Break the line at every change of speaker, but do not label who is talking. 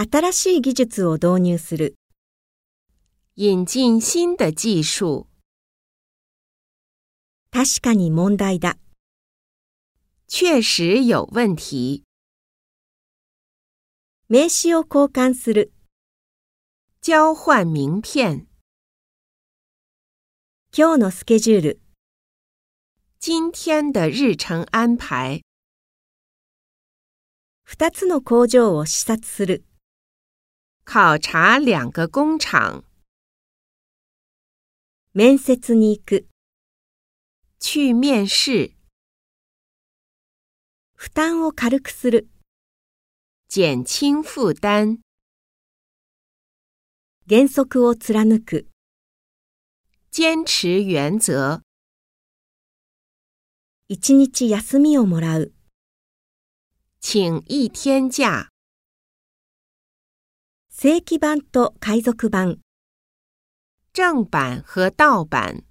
新しい技術を導入する。
引进新的技术。
確かに問題だ。
确实有问题。
名刺を交換する。
交换名片。
今日のスケジュール。
今天的日程安排。
二つの工場を視察する。
考察两个工厂。
面接に行く。
去面试。
負担を軽くする。
减轻负担。
原則を貫く。
坚持原则。
一日休みをもらう。
请一天假。
正規版と海賊版。
正版和盗版。